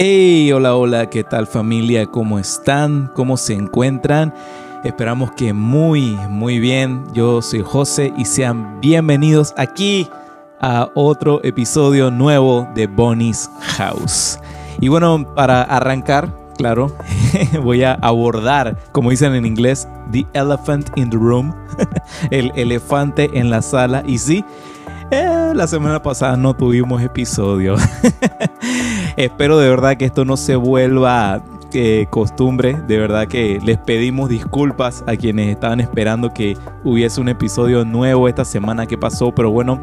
Hey, hola, hola, ¿qué tal familia? ¿Cómo están? ¿Cómo se encuentran? Esperamos que muy, muy bien. Yo soy José y sean bienvenidos aquí a otro episodio nuevo de Bonnie's House. Y bueno, para arrancar, claro, voy a abordar, como dicen en inglés, The Elephant in the Room, el elefante en la sala. Y sí, eh, la semana pasada no tuvimos episodio. Espero de verdad que esto no se vuelva eh, costumbre. De verdad que les pedimos disculpas a quienes estaban esperando que hubiese un episodio nuevo esta semana que pasó. Pero bueno,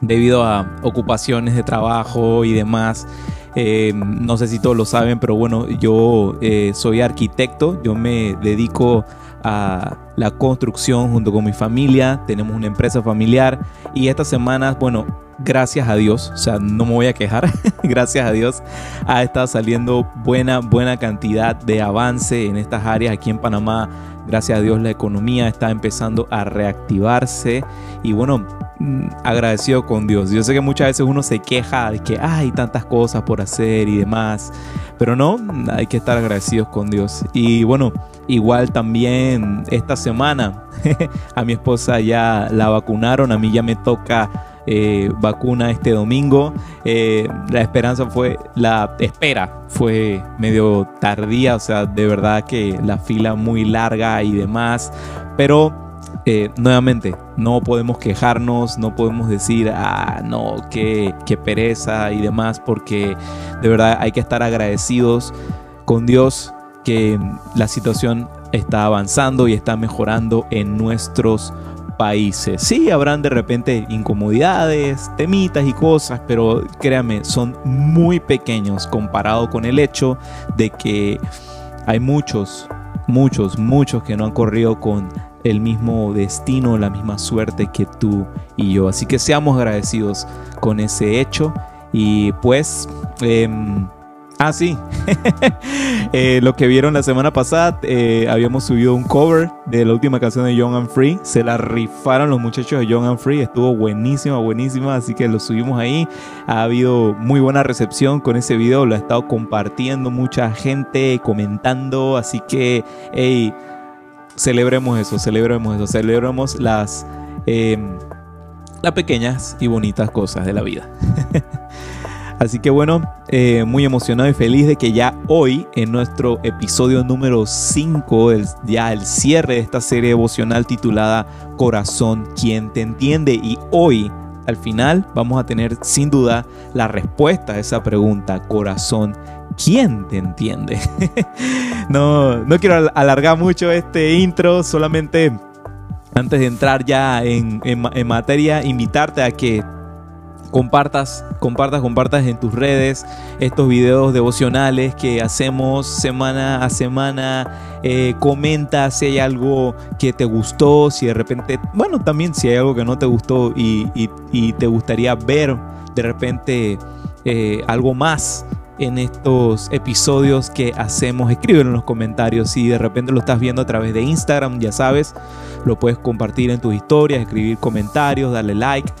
debido a ocupaciones de trabajo y demás. Eh, no sé si todos lo saben, pero bueno, yo eh, soy arquitecto, yo me dedico a la construcción junto con mi familia, tenemos una empresa familiar y estas semanas, bueno, gracias a Dios, o sea, no me voy a quejar, gracias a Dios ha estado saliendo buena, buena cantidad de avance en estas áreas aquí en Panamá. Gracias a Dios la economía está empezando a reactivarse y bueno, mm, agradecido con Dios. Yo sé que muchas veces uno se queja de que hay tantas cosas por hacer y demás, pero no, hay que estar agradecidos con Dios. Y bueno, igual también esta semana a mi esposa ya la vacunaron, a mí ya me toca eh, vacuna este domingo. Eh, la esperanza fue, la espera fue medio tardía, o sea, de verdad que la fila muy larga y demás, pero eh, nuevamente, no podemos quejarnos, no podemos decir, ah, no, qué, qué pereza y demás, porque de verdad hay que estar agradecidos con Dios que la situación está avanzando y está mejorando en nuestros países. Sí, habrán de repente incomodidades, temitas y cosas, pero créanme, son muy pequeños comparado con el hecho de que hay muchos, muchos, muchos que no han corrido con el mismo destino, la misma suerte que tú y yo. Así que seamos agradecidos con ese hecho y pues... Em, Ah, sí. Eh, lo que vieron la semana pasada, eh, habíamos subido un cover de la última canción de Young and Free. Se la rifaron los muchachos de Young and Free. Estuvo buenísima, buenísima. Así que lo subimos ahí. Ha habido muy buena recepción con ese video. Lo ha estado compartiendo mucha gente, comentando. Así que, hey, celebremos eso, celebremos eso. Celebremos las, em, las pequeñas y bonitas cosas de la vida. Así que bueno, eh, muy emocionado y feliz de que ya hoy, en nuestro episodio número 5, ya el cierre de esta serie devocional titulada Corazón, quien te entiende? Y hoy, al final, vamos a tener sin duda la respuesta a esa pregunta, Corazón, ¿quién te entiende? no, no quiero alargar mucho este intro, solamente antes de entrar ya en, en materia, invitarte a que compartas, compartas, compartas en tus redes estos videos devocionales que hacemos semana a semana. Eh, comenta si hay algo que te gustó, si de repente, bueno, también si hay algo que no te gustó y, te gustaría ver de repente eh, algo más en estos episodios que hacemos. Escríbelo en los comentarios. Si de repente lo estás viendo a través de Instagram, ya sabes, lo puedes compartir en tus historias, escribir comentarios, darle like.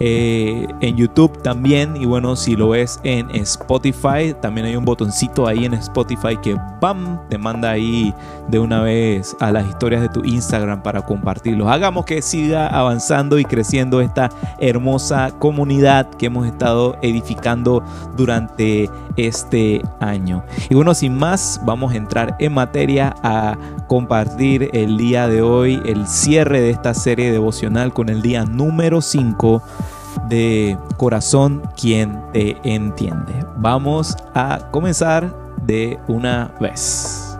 Eh, en YouTube también. Y bueno, si lo ves en Spotify, también hay un botoncito ahí en Spotify que ¡bam! te manda ahí de una vez a las historias de tu Instagram para compartirlos. Hagamos que siga avanzando y creciendo esta hermosa comunidad que hemos estado edificando durante este año. Y bueno, sin más, vamos a entrar en materia a compartir el día de hoy el cierre de esta serie devocional con el día número 5 de corazón quien te entiende. Vamos a comenzar de una vez.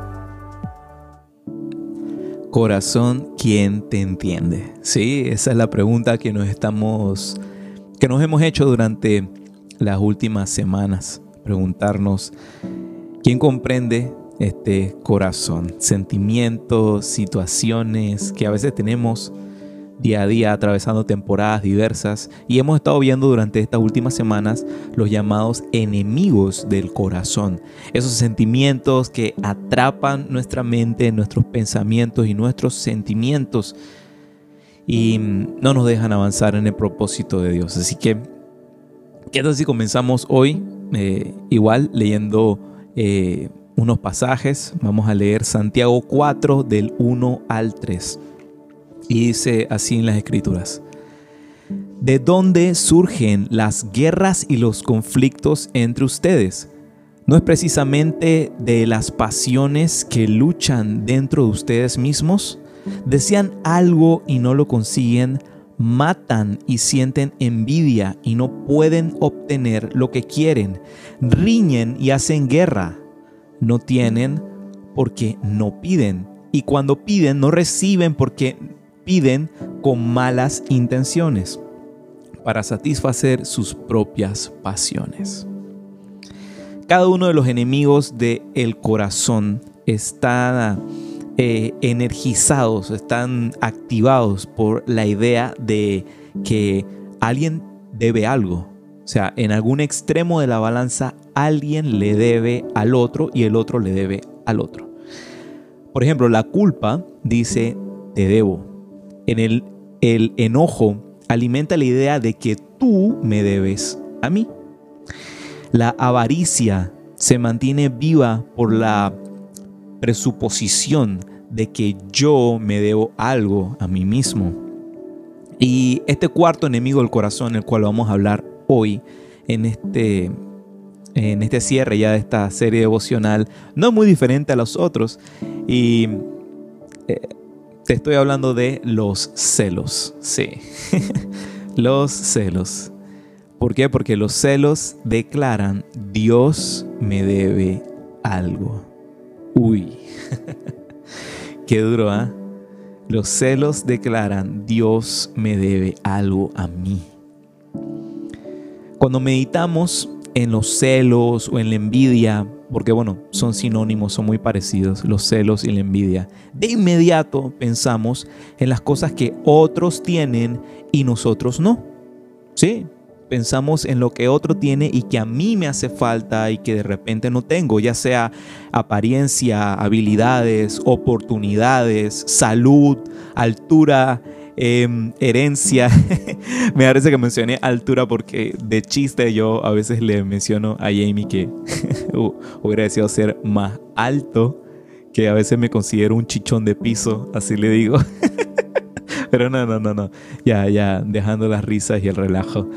Corazón, ¿quién te entiende? Sí, esa es la pregunta que nos estamos que nos hemos hecho durante las últimas semanas. Preguntarnos quién comprende este corazón, sentimientos, situaciones que a veces tenemos día a día atravesando temporadas diversas y hemos estado viendo durante estas últimas semanas los llamados enemigos del corazón, esos sentimientos que atrapan nuestra mente, nuestros pensamientos y nuestros sentimientos y no nos dejan avanzar en el propósito de Dios. Así que, ¿qué tal si comenzamos hoy eh, igual leyendo eh, unos pasajes. Vamos a leer Santiago 4 del 1 al 3. Y dice así en las escrituras. ¿De dónde surgen las guerras y los conflictos entre ustedes? ¿No es precisamente de las pasiones que luchan dentro de ustedes mismos? Desean algo y no lo consiguen, matan y sienten envidia y no pueden obtener lo que quieren, riñen y hacen guerra. No tienen porque no piden, y cuando piden no reciben porque piden con malas intenciones para satisfacer sus propias pasiones. Cada uno de los enemigos del el corazón está eh, energizados, están activados por la idea de que alguien debe algo. O sea, en algún extremo de la balanza alguien le debe al otro y el otro le debe al otro. Por ejemplo, la culpa dice te debo. En el, enojo alimenta la idea de que tú me debes a mí. La avaricia se mantiene viva por la presuposición de que yo me debo algo a mí mismo. Y este cuarto enemigo del corazón, el cual vamos a hablar hoy en este, en este cierre ya de esta serie devocional, no es muy diferente a los otros. Y eh, te estoy hablando de los celos, sí, los celos. ¿Por qué? Porque los celos declaran, Dios me debe algo. Uy, qué duro, ¿ah? Los celos declaran, Dios me debe algo a mí. Cuando meditamos en los celos o en la envidia, porque bueno, son sinónimos, son muy parecidos, los celos y la envidia, de inmediato pensamos en las cosas que otros tienen y nosotros no. Sí, pensamos en lo que otro tiene y que a mí me hace falta y que de repente no tengo, ya sea apariencia, habilidades, oportunidades, salud, altura, em, herencia. me parece que mencioné altura porque de chiste yo a veces le menciono a Jamie que hubiera deseado ser más alto, que a veces me considero un chichón de piso, así le digo. Pero no, no, no, no. Ya, ya, dejando las risas y el relajo.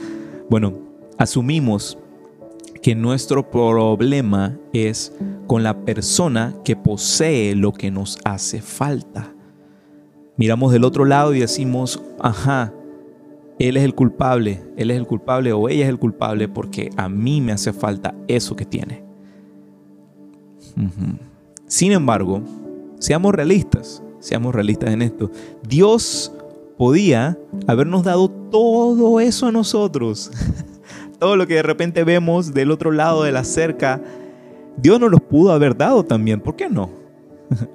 Bueno, asumimos que nuestro problema es con la persona que posee lo que nos hace falta. Miramos del otro lado y decimos, ajá, él es el culpable, él es el culpable o ella es el culpable porque a mí me hace falta eso que tiene. Sin embargo, seamos realistas, seamos realistas en esto. Dios podía habernos dado todo eso a nosotros. todo lo que de repente vemos del otro lado de la cerca, Dios nos lo pudo haber dado también. ¿Por qué no?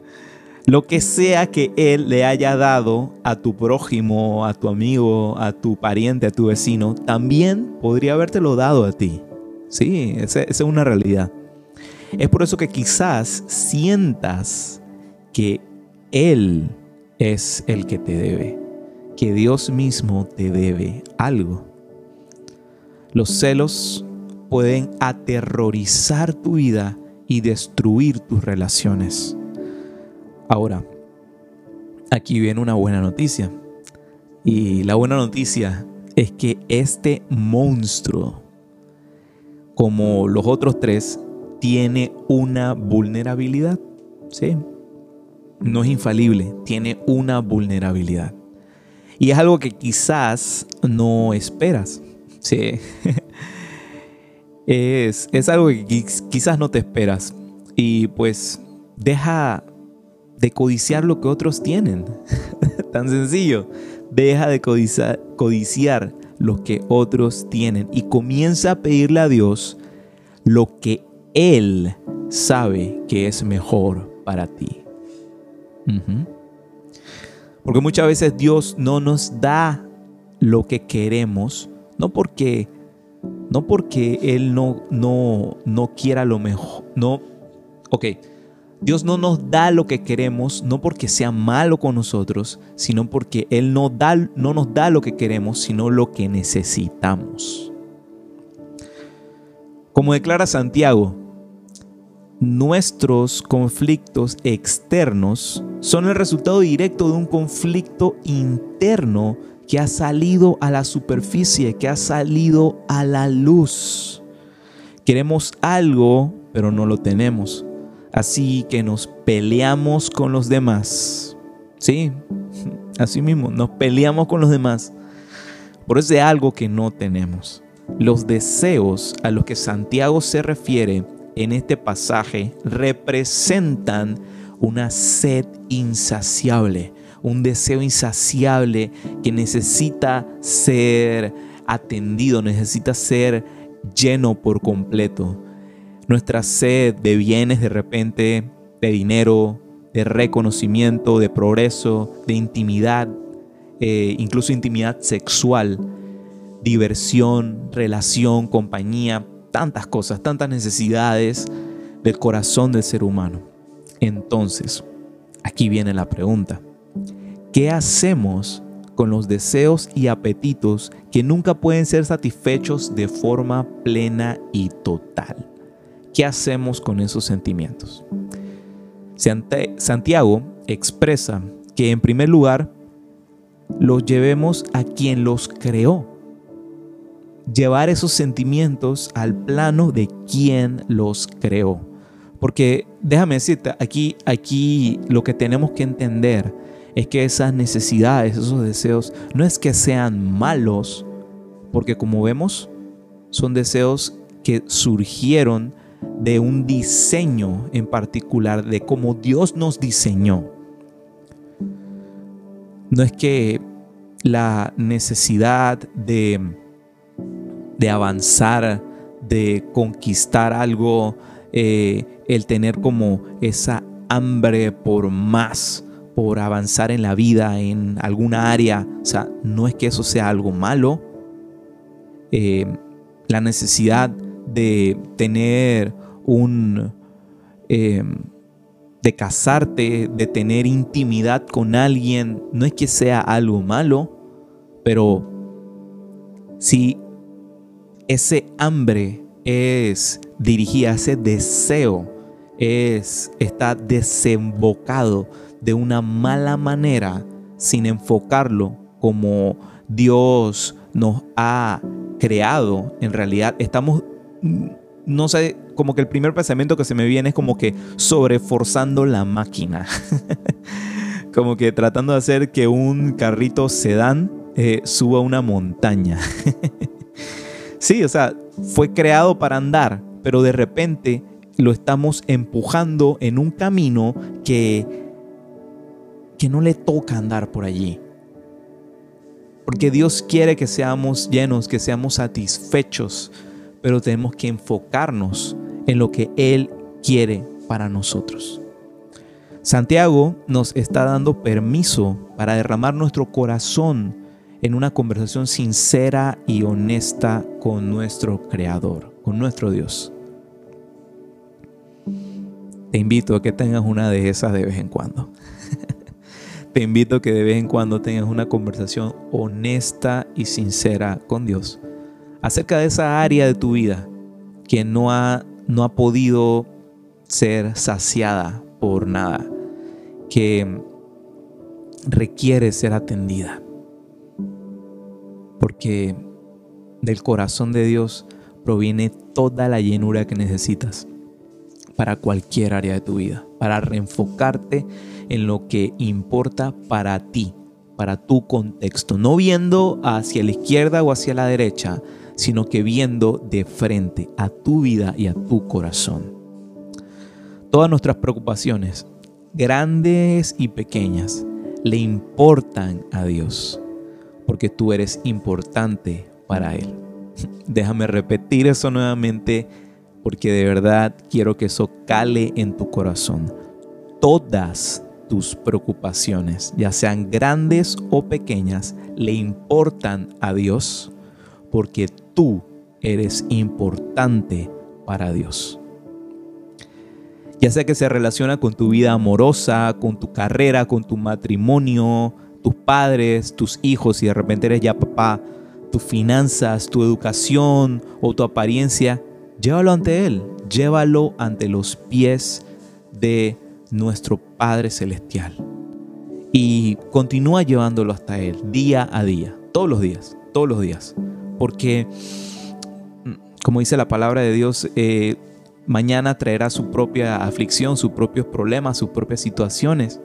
lo que sea que Él le haya dado a tu prójimo, a tu amigo, a tu pariente, a tu vecino, también podría habértelo dado a ti. Sí, esa es una realidad. Es por eso que quizás sientas que Él es el que te debe que Dios mismo te debe algo. Los celos pueden aterrorizar tu vida y destruir tus relaciones. Ahora, aquí viene una buena noticia. Y la buena noticia es que este monstruo, como los otros tres, tiene una vulnerabilidad. ¿sí? No es infalible, tiene una vulnerabilidad. Y es algo que quizás no esperas. Sí. es, es algo que quizás no te esperas. Y pues deja de codiciar lo que otros tienen. Tan sencillo. Deja de codiciar, codiciar lo que otros tienen y comienza a pedirle a Dios lo que Él sabe que es mejor para ti. Porque muchas veces Dios no nos da lo que queremos, no porque, no porque Él no, no, no quiera lo mejor, no, ok, Dios no nos da lo que queremos, no porque sea malo con nosotros, sino porque Él no, da, no nos da lo que queremos, sino lo que necesitamos. Como declara Santiago, nuestros conflictos externos son el resultado directo de un conflicto interno que ha salido a la superficie, que ha salido a la luz. Queremos algo, pero no lo tenemos. Así que nos peleamos con los demás. Sí, así mismo, nos peleamos con los demás por ese algo que no tenemos. Los deseos a los que Santiago se refiere en este pasaje representan una sed insaciable, un deseo insaciable que necesita ser atendido, necesita ser lleno por completo. Nuestra sed de bienes de repente, de dinero, de reconocimiento, de progreso, de intimidad, eh, incluso intimidad sexual, diversión, relación, compañía, tantas cosas, tantas necesidades del corazón del ser humano. Entonces, aquí viene la pregunta. ¿Qué hacemos con los deseos y apetitos que nunca pueden ser satisfechos de forma plena y total? ¿Qué hacemos con esos sentimientos? Santiago expresa que en primer lugar los llevemos a quien los creó. Llevar esos sentimientos al plano de quien los creó. Porque déjame decirte, aquí, aquí lo que tenemos que entender es que esas necesidades, esos deseos, no es que sean malos, porque como vemos, son deseos que surgieron de un diseño en particular, de cómo Dios nos diseñó. No es que la necesidad de, de avanzar, de conquistar algo, eh, el tener como esa hambre por más, por avanzar en la vida, en alguna área. O sea, no es que eso sea algo malo. Eh, la necesidad de tener un... Eh, de casarte, de tener intimidad con alguien, no es que sea algo malo, pero si ese hambre es dirigida, ese deseo es, está desembocado de una mala manera sin enfocarlo como Dios nos ha creado. En realidad estamos, no sé, como que el primer pensamiento que se me viene es como que sobreforzando la máquina. como que tratando de hacer que un carrito sedán eh, suba una montaña. sí, o sea, fue creado para andar, pero de repente lo estamos empujando en un camino que que no le toca andar por allí. Porque Dios quiere que seamos llenos, que seamos satisfechos, pero tenemos que enfocarnos en lo que Él quiere para nosotros. Santiago nos está dando permiso para derramar nuestro corazón en una conversación sincera y honesta con nuestro Creador, con nuestro Dios. Te invito a que tengas una de esas de vez en cuando. Te invito a que de vez en cuando tengas una conversación honesta y sincera con Dios acerca de esa área de tu vida que no ha, no ha podido ser saciada por nada, que requiere ser atendida. Porque del corazón de Dios proviene toda la llenura que necesitas para cualquier área de tu vida, para reenfocarte en lo que importa para ti, para tu contexto, no viendo hacia la izquierda o hacia la derecha, sino que viendo de frente a tu vida y a tu corazón. Todas nuestras preocupaciones, grandes y pequeñas, le importan a Dios, porque tú eres importante para Él. Déjame repetir eso nuevamente porque de verdad quiero que eso cale en tu corazón. Todas tus preocupaciones, ya sean grandes o pequeñas, le importan a Dios porque tú eres importante para Dios. Ya sea que se relaciona con tu vida amorosa, con tu carrera, con tu matrimonio, tus padres, tus hijos, y de repente eres ya papá, tus finanzas, tu educación o tu apariencia, llévalo ante Él, llévalo ante los pies de nuestro Padre Celestial. Y continúa llevándolo hasta Él día a día, todos los días, todos los días. Porque, como dice la palabra de Dios, eh, mañana traerá su propia aflicción, sus propios problemas, sus propias situaciones.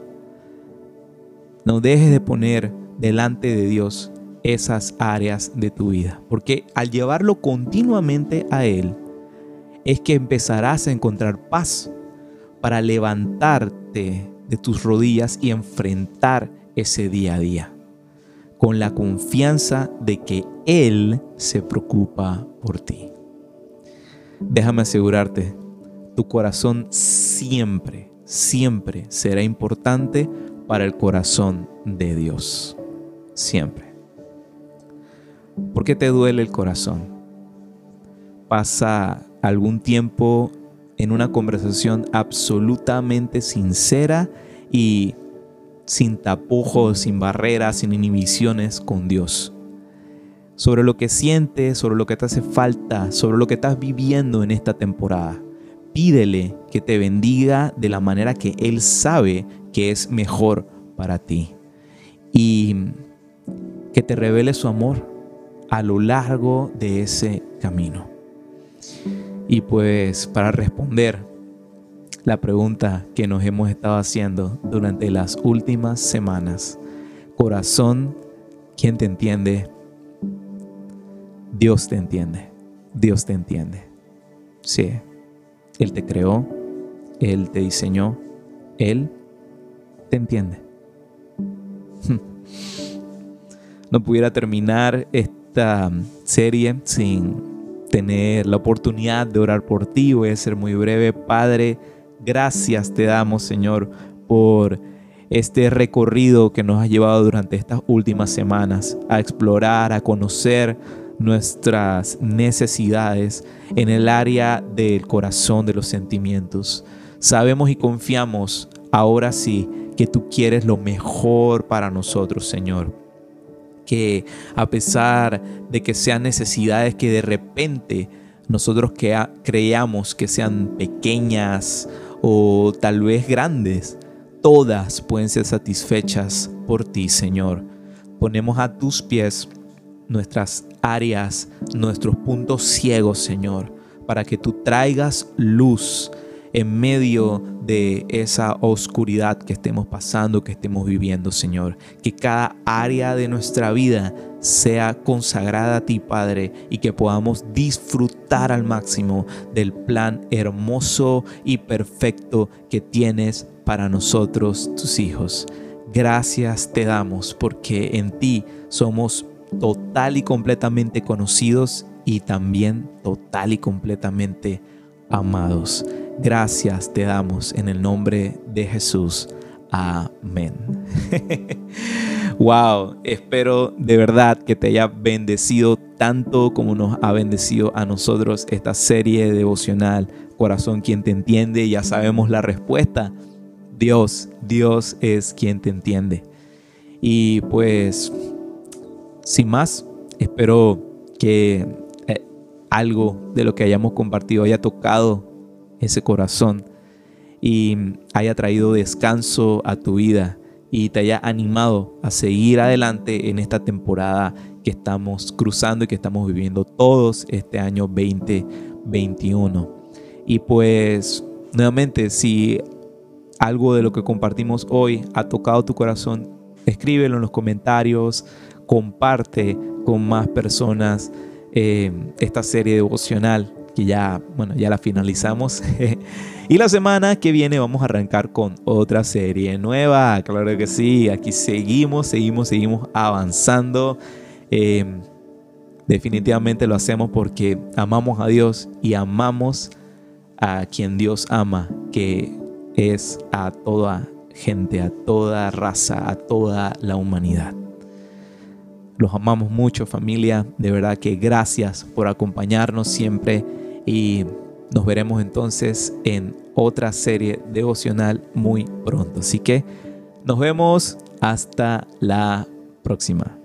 No dejes de poner delante de Dios esas áreas de tu vida, porque al llevarlo continuamente a Él, es que empezarás a encontrar paz para levantarte de tus rodillas y enfrentar ese día a día, con la confianza de que Él se preocupa por ti. Déjame asegurarte, tu corazón siempre, siempre será importante para el corazón de Dios. Siempre. ¿Por qué te duele el corazón? Pasa algún tiempo en una conversación absolutamente sincera y sin tapujos, sin barreras, sin inhibiciones con Dios. Sobre lo que sientes, sobre lo que te hace falta, sobre lo que estás viviendo en esta temporada. Pídele que te bendiga de la manera que Él sabe que es mejor para ti. Y que te revele su amor a lo largo de ese camino. Y pues para responder la pregunta que nos hemos estado haciendo durante las últimas semanas, corazón, ¿quién te entiende? Dios te entiende, Dios te entiende. Sí, Él te creó, Él te diseñó, Él te entiende. No pudiera terminar esta serie sin tener la oportunidad de orar por ti. Voy a ser muy breve. Padre, gracias te damos, Señor, por este recorrido que nos has llevado durante estas últimas semanas a explorar, a conocer nuestras necesidades en el área del corazón, de los sentimientos. Sabemos y confiamos ahora sí que tú quieres lo mejor para nosotros, Señor que a pesar de que sean necesidades que de repente nosotros creamos que sean pequeñas o tal vez grandes, todas pueden ser satisfechas por ti, Señor. Ponemos a tus pies nuestras áreas, nuestros puntos ciegos, Señor, para que tú traigas luz en medio de esa oscuridad que estemos pasando, que estemos viviendo, Señor. Que cada área de nuestra vida sea consagrada a ti, Padre, y que podamos disfrutar al máximo del plan hermoso y perfecto que tienes para nosotros, tus hijos. Gracias te damos porque en ti somos total y completamente conocidos y también total y completamente amados. Gracias te damos en el nombre de Jesús. Amén. wow, espero de verdad que te haya bendecido tanto como nos ha bendecido a nosotros esta serie devocional. Corazón, quien te entiende, ya sabemos la respuesta. Dios, Dios es quien te entiende. Y pues, sin más, espero que eh, algo de lo que hayamos compartido haya tocado ese corazón y haya traído descanso a tu vida y te haya animado a seguir adelante en esta temporada que estamos cruzando y que estamos viviendo todos este año 2021. Y pues nuevamente, si algo de lo que compartimos hoy ha tocado tu corazón, escríbelo en los comentarios, comparte con más personas eh, esta serie devocional que ya, bueno, ya la finalizamos. y la semana que viene vamos a arrancar con otra serie nueva. Claro que sí, aquí seguimos, seguimos, seguimos avanzando. Em, definitivamente lo hacemos porque amamos a Dios y amamos a quien Dios ama, que es a toda gente, a toda raza, a toda la humanidad. Los amamos mucho familia, de verdad que gracias por acompañarnos siempre y nos veremos entonces en otra serie devocional muy pronto. Así que nos vemos hasta la próxima.